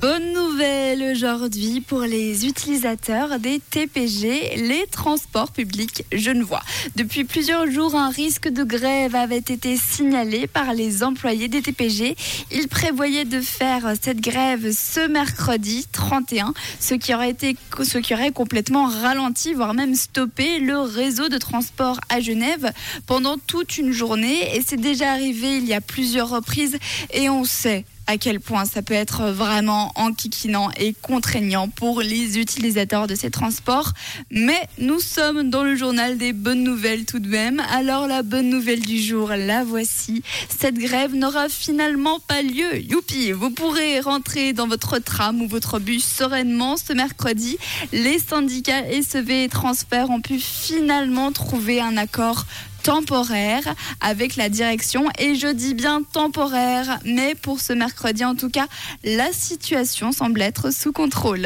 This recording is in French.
Bonne nouvelle aujourd'hui pour les utilisateurs des TPG, les transports publics genevois. Depuis plusieurs jours, un risque de grève avait été signalé par les employés des TPG. Ils prévoyaient de faire cette grève ce mercredi 31, ce qui aurait été, ce qui aurait complètement ralenti, voire même stoppé le réseau de transport à Genève pendant toute une journée. Et c'est déjà arrivé il y a plusieurs reprises et on sait à quel point ça peut être vraiment enquiquinant et contraignant pour les utilisateurs de ces transports. Mais nous sommes dans le journal des bonnes nouvelles tout de même. Alors la bonne nouvelle du jour, la voici. Cette grève n'aura finalement pas lieu. Youpi, vous pourrez rentrer dans votre tram ou votre bus sereinement ce mercredi. Les syndicats SEV et Transfert ont pu finalement trouver un accord temporaire avec la direction et je dis bien temporaire mais pour ce mercredi en tout cas la situation semble être sous contrôle.